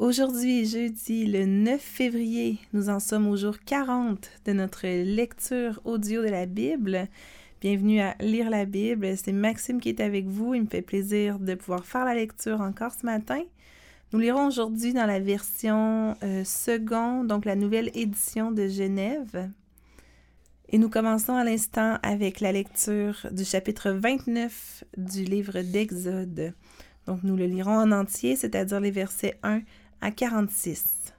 Aujourd'hui, jeudi le 9 février, nous en sommes au jour 40 de notre lecture audio de la Bible. Bienvenue à Lire la Bible. C'est Maxime qui est avec vous. Il me fait plaisir de pouvoir faire la lecture encore ce matin. Nous lirons aujourd'hui dans la version euh, seconde, donc la nouvelle édition de Genève. Et nous commençons à l'instant avec la lecture du chapitre 29 du livre d'Exode. Donc nous le lirons en entier, c'est-à-dire les versets 1 à 46.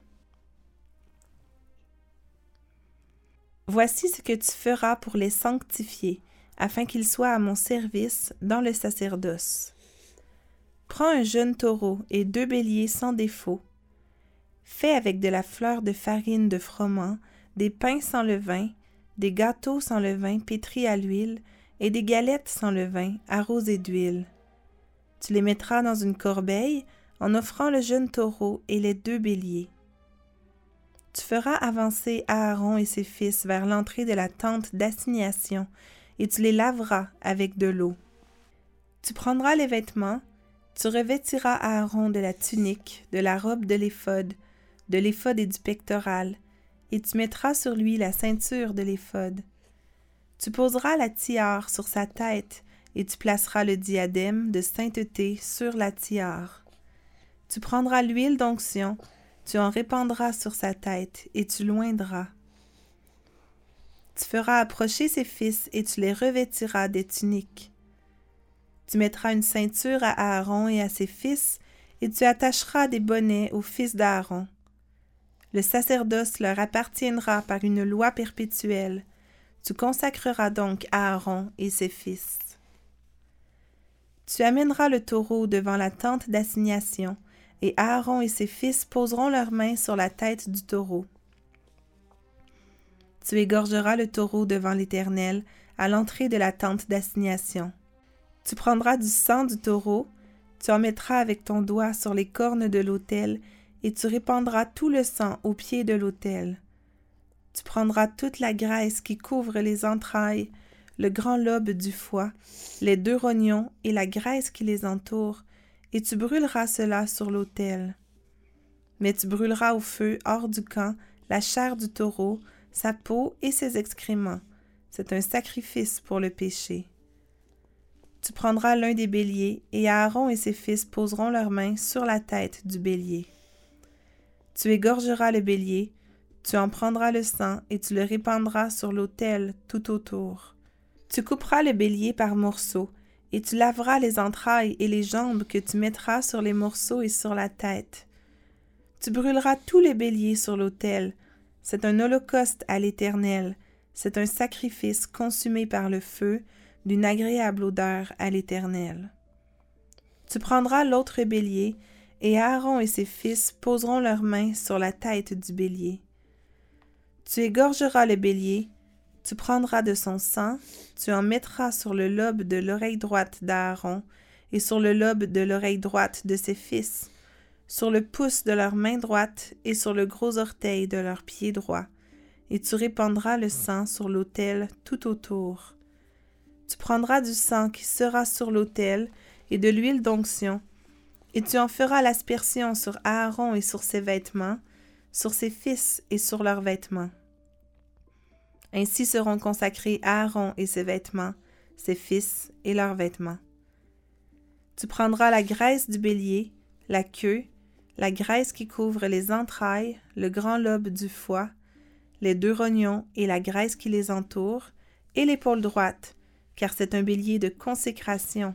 Voici ce que tu feras pour les sanctifier, afin qu'ils soient à mon service dans le sacerdoce. Prends un jeune taureau et deux béliers sans défaut. Fais avec de la fleur de farine de froment, des pains sans levain, des gâteaux sans levain pétris à l'huile, et des galettes sans levain arrosées d'huile. Tu les mettras dans une corbeille en offrant le jeune taureau et les deux béliers. Tu feras avancer Aaron et ses fils vers l'entrée de la tente d'assignation, et tu les laveras avec de l'eau. Tu prendras les vêtements, tu revêtiras Aaron de la tunique, de la robe de l'éphod, de l'éphod et du pectoral, et tu mettras sur lui la ceinture de l'éphod. Tu poseras la tiare sur sa tête, et tu placeras le diadème de sainteté sur la tiare. Tu prendras l'huile d'onction, tu en répandras sur sa tête, et tu loindras. Tu feras approcher ses fils, et tu les revêtiras des tuniques. Tu mettras une ceinture à Aaron et à ses fils, et tu attacheras des bonnets aux fils d'Aaron. Le sacerdoce leur appartiendra par une loi perpétuelle. Tu consacreras donc Aaron et ses fils. Tu amèneras le taureau devant la tente d'assignation, et Aaron et ses fils poseront leurs mains sur la tête du taureau. Tu égorgeras le taureau devant l'Éternel à l'entrée de la tente d'assignation. Tu prendras du sang du taureau, tu en mettras avec ton doigt sur les cornes de l'autel, et tu répandras tout le sang au pied de l'autel. Tu prendras toute la graisse qui couvre les entrailles, le grand lobe du foie, les deux rognons et la graisse qui les entoure, et tu brûleras cela sur l'autel. Mais tu brûleras au feu, hors du camp, la chair du taureau, sa peau et ses excréments. C'est un sacrifice pour le péché. Tu prendras l'un des béliers, et Aaron et ses fils poseront leurs mains sur la tête du bélier. Tu égorgeras le bélier, tu en prendras le sang, et tu le répandras sur l'autel tout autour. Tu couperas le bélier par morceaux, et tu laveras les entrailles et les jambes que tu mettras sur les morceaux et sur la tête. Tu brûleras tous les béliers sur l'autel. C'est un holocauste à l'Éternel, c'est un sacrifice consumé par le feu, d'une agréable odeur à l'Éternel. Tu prendras l'autre bélier, et Aaron et ses fils poseront leurs mains sur la tête du bélier. Tu égorgeras le bélier, tu prendras de son sang, tu en mettras sur le lobe de l'oreille droite d'Aaron, et sur le lobe de l'oreille droite de ses fils, sur le pouce de leur main droite et sur le gros orteil de leur pied droit, et tu répandras le sang sur l'autel tout autour. Tu prendras du sang qui sera sur l'autel et de l'huile d'onction, et tu en feras l'aspersion sur Aaron et sur ses vêtements, sur ses fils et sur leurs vêtements. Ainsi seront consacrés Aaron et ses vêtements, ses fils et leurs vêtements. Tu prendras la graisse du bélier, la queue, la graisse qui couvre les entrailles, le grand lobe du foie, les deux rognons et la graisse qui les entoure, et l'épaule droite, car c'est un bélier de consécration.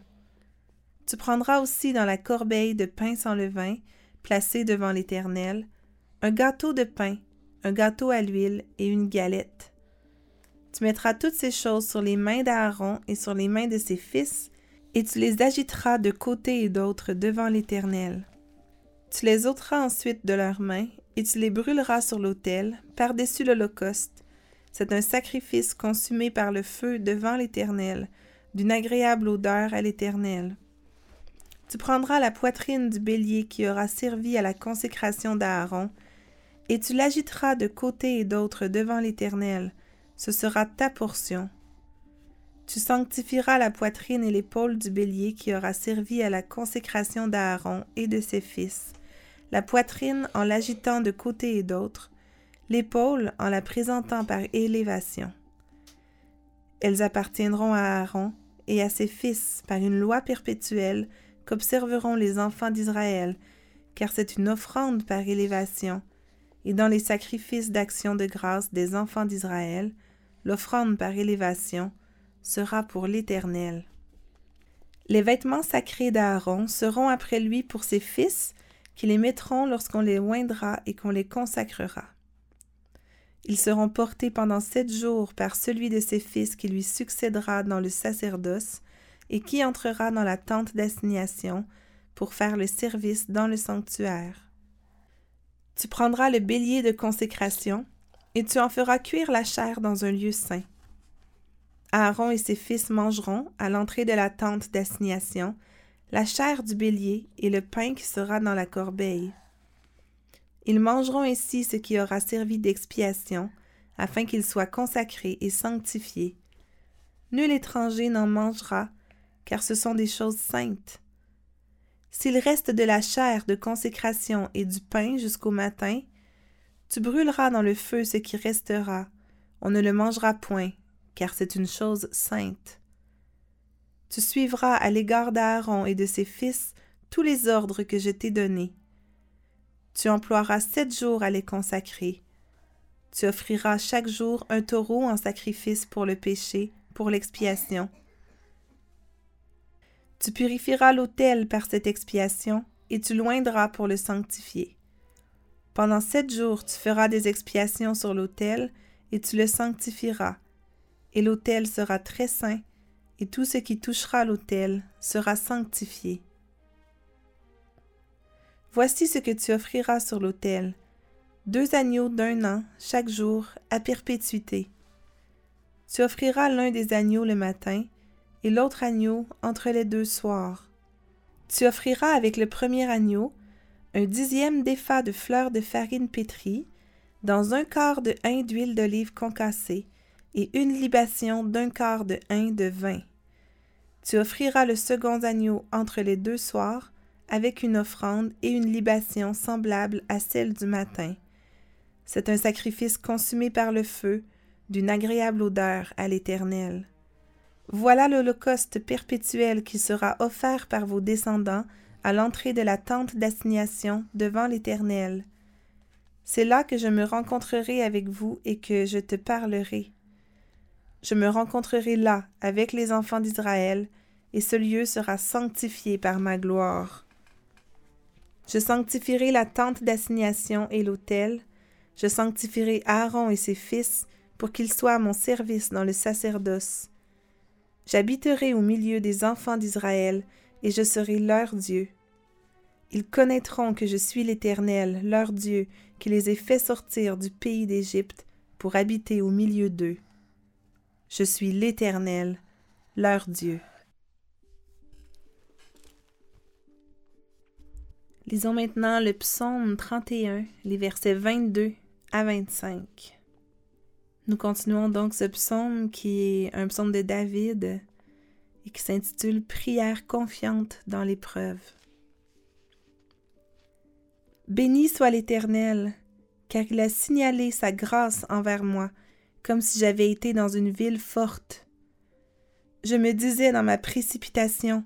Tu prendras aussi dans la corbeille de pain sans levain, placé devant l'Éternel, un gâteau de pain, un gâteau à l'huile et une galette. Tu mettras toutes ces choses sur les mains d'Aaron et sur les mains de ses fils, et tu les agiteras de côté et d'autre devant l'Éternel. Tu les ôteras ensuite de leurs mains, et tu les brûleras sur l'autel, par-dessus l'Holocauste. C'est un sacrifice consumé par le feu devant l'Éternel, d'une agréable odeur à l'Éternel. Tu prendras la poitrine du bélier qui aura servi à la consécration d'Aaron, et tu l'agiteras de côté et d'autre devant l'Éternel, ce sera ta portion. Tu sanctifieras la poitrine et l'épaule du bélier qui aura servi à la consécration d'Aaron et de ses fils, la poitrine en l'agitant de côté et d'autre, l'épaule en la présentant par élévation. Elles appartiendront à Aaron et à ses fils par une loi perpétuelle qu'observeront les enfants d'Israël, car c'est une offrande par élévation, et dans les sacrifices d'action de grâce des enfants d'Israël, l'offrande par élévation sera pour l'Éternel. Les vêtements sacrés d'Aaron seront après lui pour ses fils, qui les mettront lorsqu'on les oindra et qu'on les consacrera. Ils seront portés pendant sept jours par celui de ses fils qui lui succédera dans le sacerdoce et qui entrera dans la tente d'assignation pour faire le service dans le sanctuaire. Tu prendras le bélier de consécration et tu en feras cuire la chair dans un lieu saint. Aaron et ses fils mangeront, à l'entrée de la tente d'assignation, la chair du bélier et le pain qui sera dans la corbeille. Ils mangeront ainsi ce qui aura servi d'expiation, afin qu'il soit consacré et sanctifié. Nul étranger n'en mangera, car ce sont des choses saintes. S'il reste de la chair de consécration et du pain jusqu'au matin, tu brûleras dans le feu ce qui restera, on ne le mangera point, car c'est une chose sainte. Tu suivras à l'égard d'Aaron et de ses fils tous les ordres que je t'ai donnés. Tu emploieras sept jours à les consacrer. Tu offriras chaque jour un taureau en sacrifice pour le péché, pour l'expiation. Tu purifieras l'autel par cette expiation, et tu loindras pour le sanctifier. Pendant sept jours tu feras des expiations sur l'autel, et tu le sanctifieras, et l'autel sera très saint, et tout ce qui touchera l'autel sera sanctifié. Voici ce que tu offriras sur l'autel deux agneaux d'un an chaque jour à perpétuité. Tu offriras l'un des agneaux le matin et l'autre agneau entre les deux soirs. Tu offriras avec le premier agneau un dixième d'effa de fleurs de farine pétrie, dans un quart de hin d'huile d'olive concassée, et une libation d'un quart de hin de vin. Tu offriras le second agneau entre les deux soirs, avec une offrande et une libation semblable à celle du matin. C'est un sacrifice consumé par le feu, d'une agréable odeur à l'Éternel. Voilà l'holocauste perpétuel qui sera offert par vos descendants à l'entrée de la tente d'assignation devant l'Éternel. C'est là que je me rencontrerai avec vous et que je te parlerai. Je me rencontrerai là avec les enfants d'Israël, et ce lieu sera sanctifié par ma gloire. Je sanctifierai la tente d'assignation et l'autel, je sanctifierai Aaron et ses fils pour qu'ils soient à mon service dans le sacerdoce. J'habiterai au milieu des enfants d'Israël, et je serai leur Dieu. Ils connaîtront que je suis l'Éternel, leur Dieu, qui les ai fait sortir du pays d'Égypte pour habiter au milieu d'eux. Je suis l'Éternel, leur Dieu. Lisons maintenant le psaume 31, les versets 22 à 25. Nous continuons donc ce psaume qui est un psaume de David et qui s'intitule Prière confiante dans l'épreuve. Béni soit l'Éternel, car il a signalé sa grâce envers moi, comme si j'avais été dans une ville forte. Je me disais dans ma précipitation,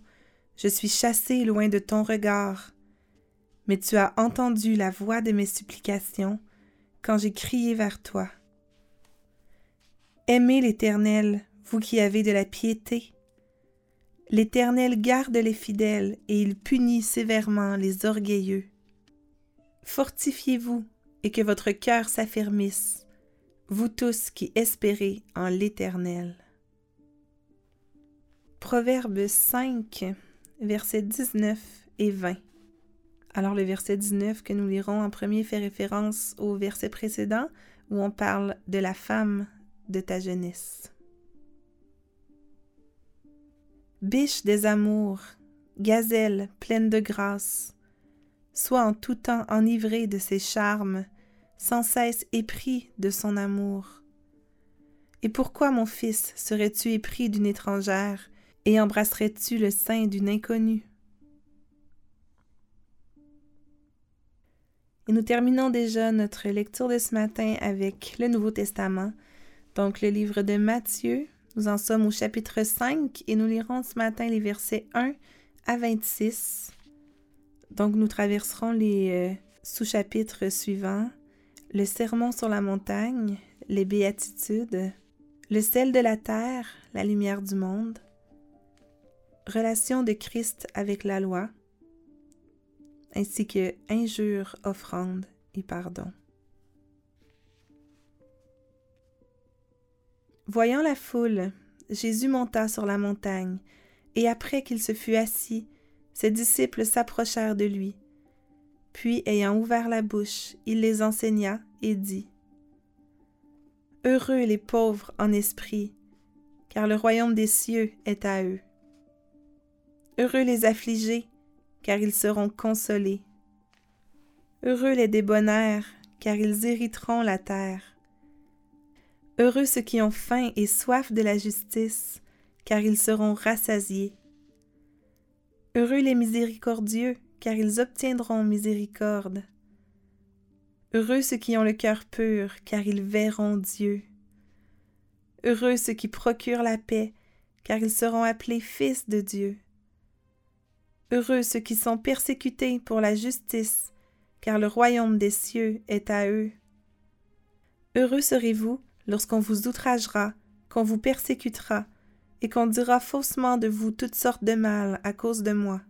je suis chassé loin de ton regard. Mais tu as entendu la voix de mes supplications quand j'ai crié vers toi. Aimez l'Éternel, vous qui avez de la piété. L'Éternel garde les fidèles et il punit sévèrement les orgueilleux. Fortifiez-vous et que votre cœur s'affermisse, vous tous qui espérez en l'Éternel. Proverbe 5, versets 19 et 20. Alors le verset 19 que nous lirons en premier fait référence au verset précédent où on parle de la femme de ta jeunesse. Biche des amours, gazelle pleine de grâce, sois en tout temps enivrée de ses charmes, sans cesse épris de son amour. Et pourquoi, mon fils, serais-tu épris d'une étrangère, et embrasserais-tu le sein d'une inconnue? Et nous terminons déjà notre lecture de ce matin avec le Nouveau Testament, donc le livre de Matthieu. Nous en sommes au chapitre 5 et nous lirons ce matin les versets 1 à 26. Donc nous traverserons les euh, sous-chapitres suivants. Le sermon sur la montagne, les béatitudes, le sel de la terre, la lumière du monde, relation de Christ avec la loi, ainsi que injures, offrandes et pardon. Voyant la foule, Jésus monta sur la montagne, et après qu'il se fut assis, ses disciples s'approchèrent de lui. Puis, ayant ouvert la bouche, il les enseigna et dit Heureux les pauvres en esprit, car le royaume des cieux est à eux. Heureux les affligés, car ils seront consolés. Heureux les débonnaires, car ils hériteront la terre. Heureux ceux qui ont faim et soif de la justice, car ils seront rassasiés. Heureux les miséricordieux, car ils obtiendront miséricorde. Heureux ceux qui ont le cœur pur, car ils verront Dieu. Heureux ceux qui procurent la paix, car ils seront appelés fils de Dieu. Heureux ceux qui sont persécutés pour la justice, car le royaume des cieux est à eux. Heureux serez-vous lorsqu'on vous outragera, qu'on vous persécutera, et qu'on dira faussement de vous toutes sortes de mal à cause de moi.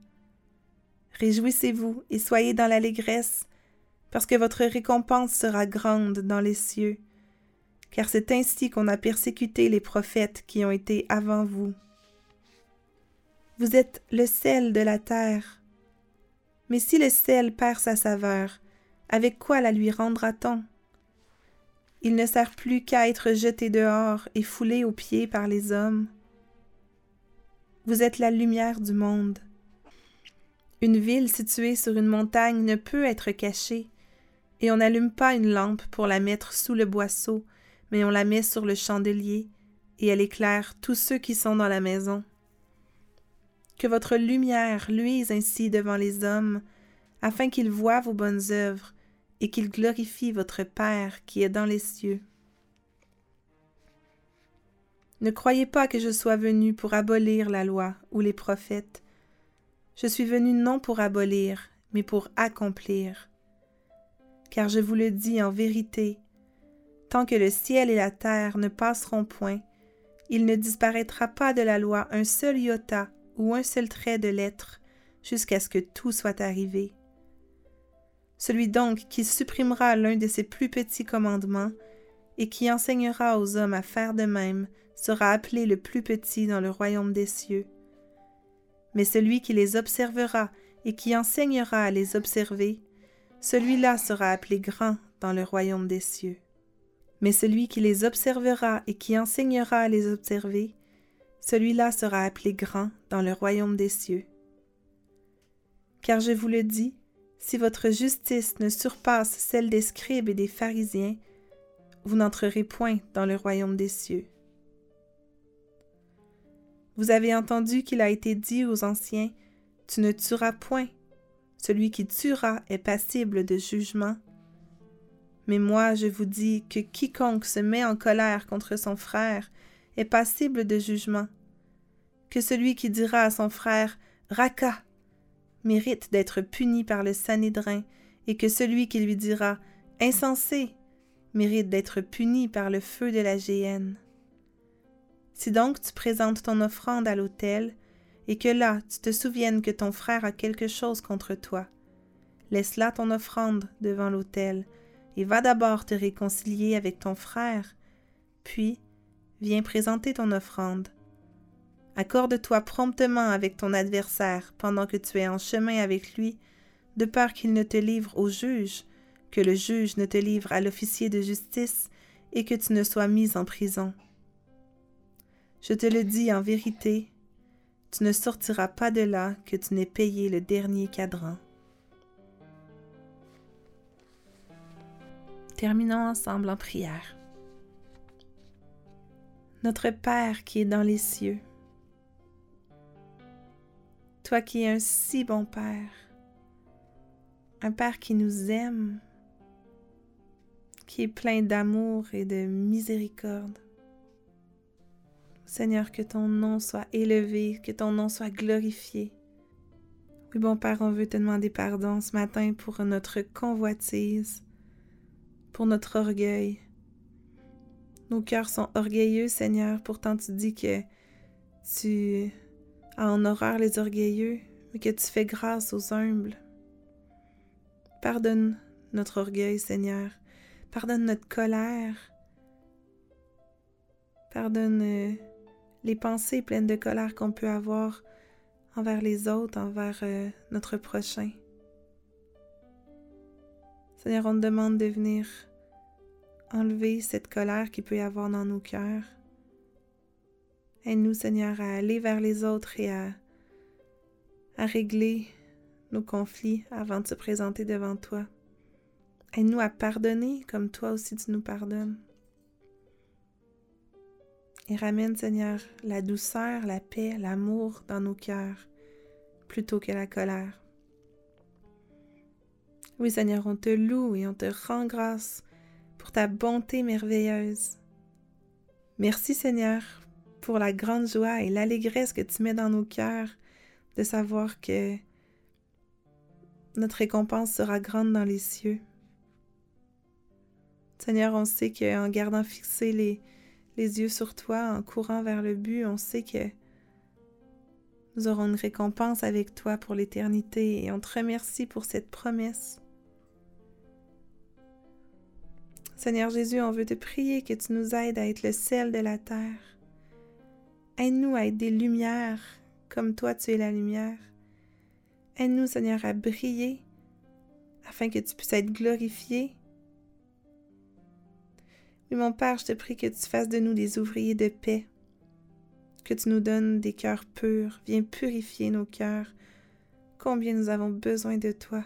Réjouissez-vous et soyez dans l'allégresse, parce que votre récompense sera grande dans les cieux, car c'est ainsi qu'on a persécuté les prophètes qui ont été avant vous. Vous êtes le sel de la terre. Mais si le sel perd sa saveur, avec quoi la lui rendra-t-on? Il ne sert plus qu'à être jeté dehors et foulé aux pieds par les hommes. Vous êtes la lumière du monde. Une ville située sur une montagne ne peut être cachée, et on n'allume pas une lampe pour la mettre sous le boisseau, mais on la met sur le chandelier, et elle éclaire tous ceux qui sont dans la maison. Que votre lumière luise ainsi devant les hommes, afin qu'ils voient vos bonnes œuvres et qu'ils glorifient votre Père qui est dans les cieux. Ne croyez pas que je sois venu pour abolir la loi ou les prophètes. Je suis venu non pour abolir, mais pour accomplir. Car je vous le dis en vérité, tant que le ciel et la terre ne passeront point, il ne disparaîtra pas de la loi un seul iota ou un seul trait de lettre jusqu'à ce que tout soit arrivé. Celui donc qui supprimera l'un de ses plus petits commandements et qui enseignera aux hommes à faire de même sera appelé le plus petit dans le royaume des cieux. Mais celui qui les observera et qui enseignera à les observer, celui-là sera appelé grand dans le royaume des cieux. Mais celui qui les observera et qui enseignera à les observer, celui-là sera appelé grand dans le royaume des cieux. Car je vous le dis, si votre justice ne surpasse celle des scribes et des pharisiens, vous n'entrerez point dans le royaume des cieux. Vous avez entendu qu'il a été dit aux anciens, Tu ne tueras point, celui qui tuera est passible de jugement. Mais moi je vous dis que quiconque se met en colère contre son frère est passible de jugement, que celui qui dira à son frère Raka mérite d'être puni par le Sanhédrin, et que celui qui lui dira Insensé mérite d'être puni par le feu de la géhenne. Si donc tu présentes ton offrande à l'autel, et que là tu te souviennes que ton frère a quelque chose contre toi, laisse là ton offrande devant l'autel, et va d'abord te réconcilier avec ton frère, puis viens présenter ton offrande. Accorde-toi promptement avec ton adversaire pendant que tu es en chemin avec lui, de peur qu'il ne te livre au juge, que le juge ne te livre à l'officier de justice et que tu ne sois mis en prison. Je te le dis en vérité, tu ne sortiras pas de là que tu n'aies payé le dernier cadran. Terminons ensemble en prière. Notre Père qui est dans les cieux, toi qui es un si bon Père, un Père qui nous aime, qui est plein d'amour et de miséricorde. Seigneur, que ton nom soit élevé, que ton nom soit glorifié. Oui, bon Père, on veut te demander pardon ce matin pour notre convoitise, pour notre orgueil. Nos cœurs sont orgueilleux, Seigneur, pourtant tu dis que tu as en horreur les orgueilleux, mais que tu fais grâce aux humbles. Pardonne notre orgueil, Seigneur. Pardonne notre colère. Pardonne euh, les pensées pleines de colère qu'on peut avoir envers les autres, envers euh, notre prochain. Seigneur, on te demande de venir enlever cette colère qui peut y avoir dans nos cœurs. Aide-nous, Seigneur, à aller vers les autres et à, régler nos conflits avant de se présenter devant toi. Aide-nous à pardonner comme toi aussi tu nous pardonnes. Et ramène, Seigneur, la douceur, la paix, l'amour dans nos cœurs, plutôt que la colère. Oui, Seigneur, on te loue et on te rend grâce pour ta bonté merveilleuse. Merci, Seigneur, pour la grande joie et l'allégresse que tu mets dans nos cœurs de savoir que notre récompense sera grande dans les cieux. Seigneur, on sait qu'en gardant fixés les, les yeux sur toi, en courant vers le but, on sait que nous aurons une récompense avec toi pour l'éternité et on te remercie pour cette promesse. Seigneur Jésus, on veut te prier que tu nous aides à être le sel de la terre. Aide-nous à être des lumières comme toi tu es la lumière. Aide-nous, Seigneur, à briller afin que tu puisses être glorifié. Oui, mon Père, je te prie que tu fasses de nous des ouvriers de paix, que tu nous donnes des cœurs purs. Viens purifier nos cœurs. Combien nous avons besoin de toi.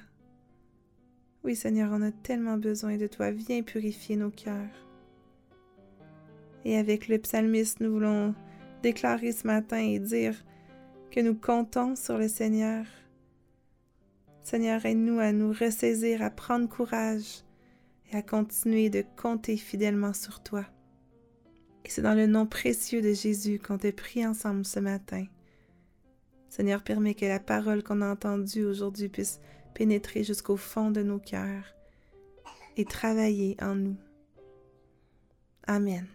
Oui, Seigneur, on a tellement besoin de toi. Viens purifier nos cœurs. Et avec le psalmiste, nous voulons déclarer ce matin et dire que nous comptons sur le Seigneur Seigneur, aide-nous à nous ressaisir, à prendre courage et à continuer de compter fidèlement sur toi. Et c'est dans le nom précieux de Jésus qu'on te prie ensemble ce matin. Seigneur, permets que la parole qu'on a entendue aujourd'hui puisse pénétrer jusqu'au fond de nos cœurs et travailler en nous. Amen.